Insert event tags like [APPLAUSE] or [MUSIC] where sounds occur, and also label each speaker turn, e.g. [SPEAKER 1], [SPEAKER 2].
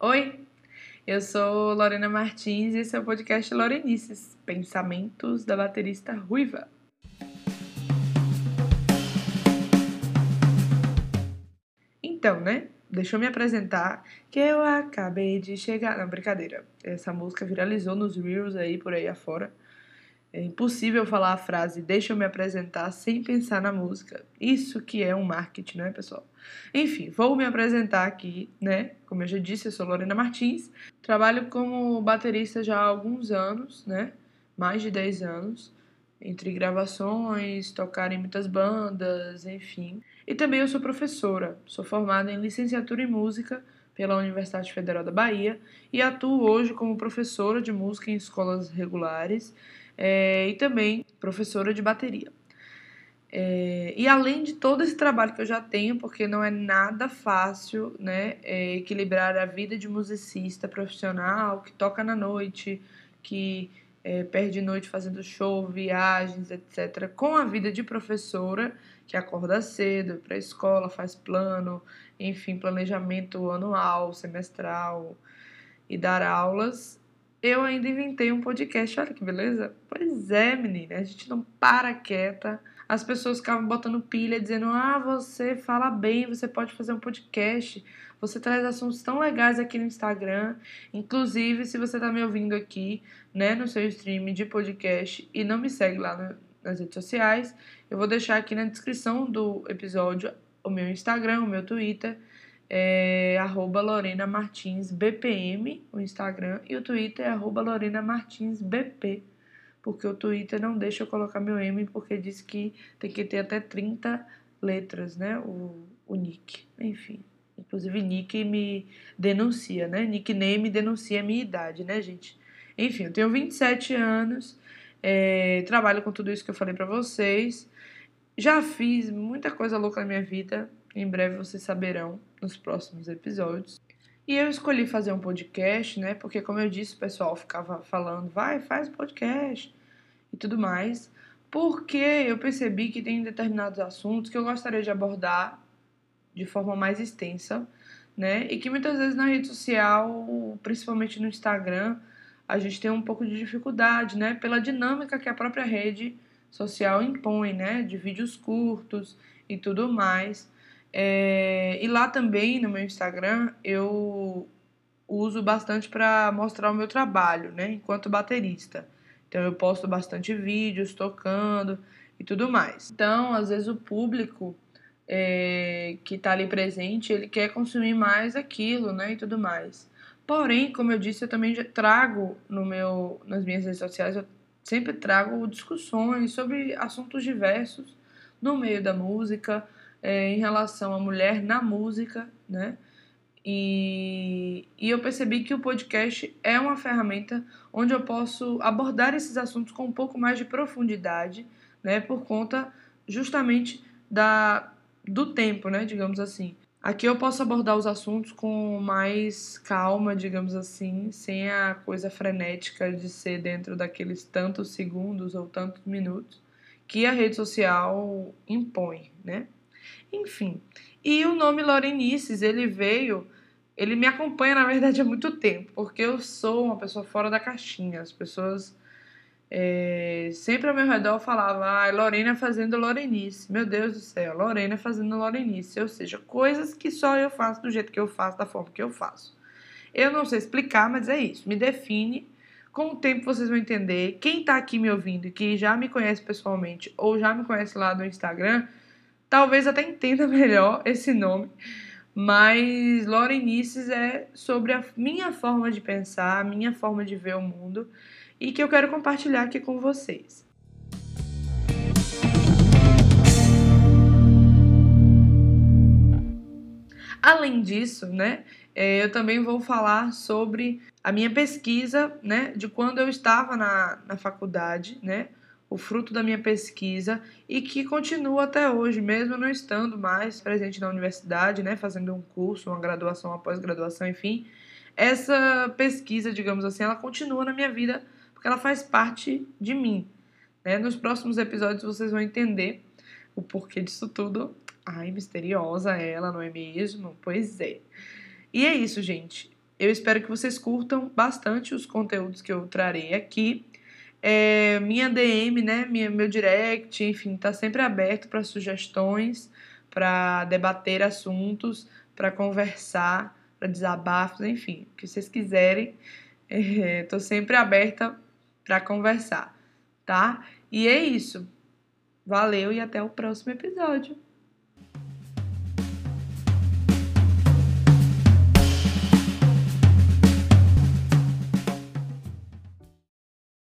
[SPEAKER 1] Oi, eu sou Lorena Martins e esse é o podcast Lorenices, Pensamentos da baterista Ruiva. Então, né? Deixa eu me apresentar, que eu acabei de chegar. Não, brincadeira. Essa música viralizou nos Reels aí, por aí afora. É impossível falar a frase deixa eu me apresentar sem pensar na música. Isso que é um marketing, né, pessoal? Enfim, vou me apresentar aqui, né? Como eu já disse, eu sou Lorena Martins. Trabalho como baterista já há alguns anos, né? Mais de 10 anos. Entre gravações, tocar em muitas bandas, enfim. E também eu sou professora. Sou formada em licenciatura em música pela Universidade Federal da Bahia e atuo hoje como professora de música em escolas regulares é, e também professora de bateria. É, e além de todo esse trabalho que eu já tenho, porque não é nada fácil né, é, equilibrar a vida de musicista profissional que toca na noite, que é, perde noite fazendo show, viagens, etc., com a vida de professora, que acorda cedo, para a escola, faz plano, enfim, planejamento anual, semestral e dar aulas eu ainda inventei um podcast. Olha que beleza. Pois é, menina. A gente não para quieta. As pessoas ficavam botando pilha, dizendo: Ah, você fala bem, você pode fazer um podcast. Você traz assuntos tão legais aqui no Instagram. Inclusive, se você tá me ouvindo aqui, né, no seu stream de podcast e não me segue lá no, nas redes sociais, eu vou deixar aqui na descrição do episódio o meu Instagram, o meu Twitter é arroba Lorena Martins BPM, o Instagram, e o Twitter é arroba Lorena Martins BP, porque o Twitter não deixa eu colocar meu M, porque diz que tem que ter até 30 letras, né, o, o nick, enfim. Inclusive, nick me denuncia, né, nickname denuncia a minha idade, né, gente. Enfim, eu tenho 27 anos, é, trabalho com tudo isso que eu falei para vocês, já fiz muita coisa louca na minha vida, em breve vocês saberão nos próximos episódios. E eu escolhi fazer um podcast, né? Porque, como eu disse, o pessoal ficava falando, vai, faz podcast e tudo mais. Porque eu percebi que tem determinados assuntos que eu gostaria de abordar de forma mais extensa, né? E que muitas vezes na rede social, principalmente no Instagram, a gente tem um pouco de dificuldade, né? Pela dinâmica que a própria rede social impõe, né? De vídeos curtos e tudo mais. É, e lá também no meu Instagram eu uso bastante para mostrar o meu trabalho, né, enquanto baterista. Então eu posto bastante vídeos tocando e tudo mais. Então, às vezes o público é, que está ali presente, ele quer consumir mais aquilo, né, e tudo mais. Porém, como eu disse, eu também trago no meu, nas minhas redes sociais, eu sempre trago discussões sobre assuntos diversos no meio da música, é, em relação à mulher na música, né? E, e eu percebi que o podcast é uma ferramenta onde eu posso abordar esses assuntos com um pouco mais de profundidade, né? Por conta justamente da, do tempo, né? Digamos assim. Aqui eu posso abordar os assuntos com mais calma, digamos assim, sem a coisa frenética de ser dentro daqueles tantos segundos ou tantos minutos que a rede social impõe, né? Enfim. E o nome Lorenices, ele veio, ele me acompanha na verdade há muito tempo, porque eu sou uma pessoa fora da caixinha. As pessoas é, sempre ao meu redor falavam, ah, Lorena fazendo Lorenice. Meu Deus do céu, Lorena fazendo Lorenice. Ou seja, coisas que só eu faço do jeito que eu faço, da forma que eu faço. Eu não sei explicar, mas é isso. Me define. Com o tempo vocês vão entender. Quem tá aqui me ouvindo e que já me conhece pessoalmente ou já me conhece lá no Instagram, talvez até entenda [LAUGHS] melhor esse nome, mas Lorenices é sobre a minha forma de pensar, a minha forma de ver o mundo e que eu quero compartilhar aqui com vocês. Além disso, né, é, eu também vou falar sobre a minha pesquisa, né, de quando eu estava na, na faculdade, né, o fruto da minha pesquisa e que continua até hoje, mesmo não estando mais presente na universidade, né, fazendo um curso, uma graduação, uma pós-graduação, enfim. Essa pesquisa, digamos assim, ela continua na minha vida porque ela faz parte de mim. Né? Nos próximos episódios vocês vão entender o porquê disso tudo. Ai, misteriosa ela, não é mesmo? Pois é. E é isso, gente. Eu espero que vocês curtam bastante os conteúdos que eu trarei aqui. É, minha DM, né, minha, meu direct, enfim, tá sempre aberto para sugestões, para debater assuntos, para conversar, para desabafos, enfim, o que vocês quiserem. Estou [LAUGHS] é, sempre aberta para conversar, tá? E é isso. Valeu e até o próximo episódio.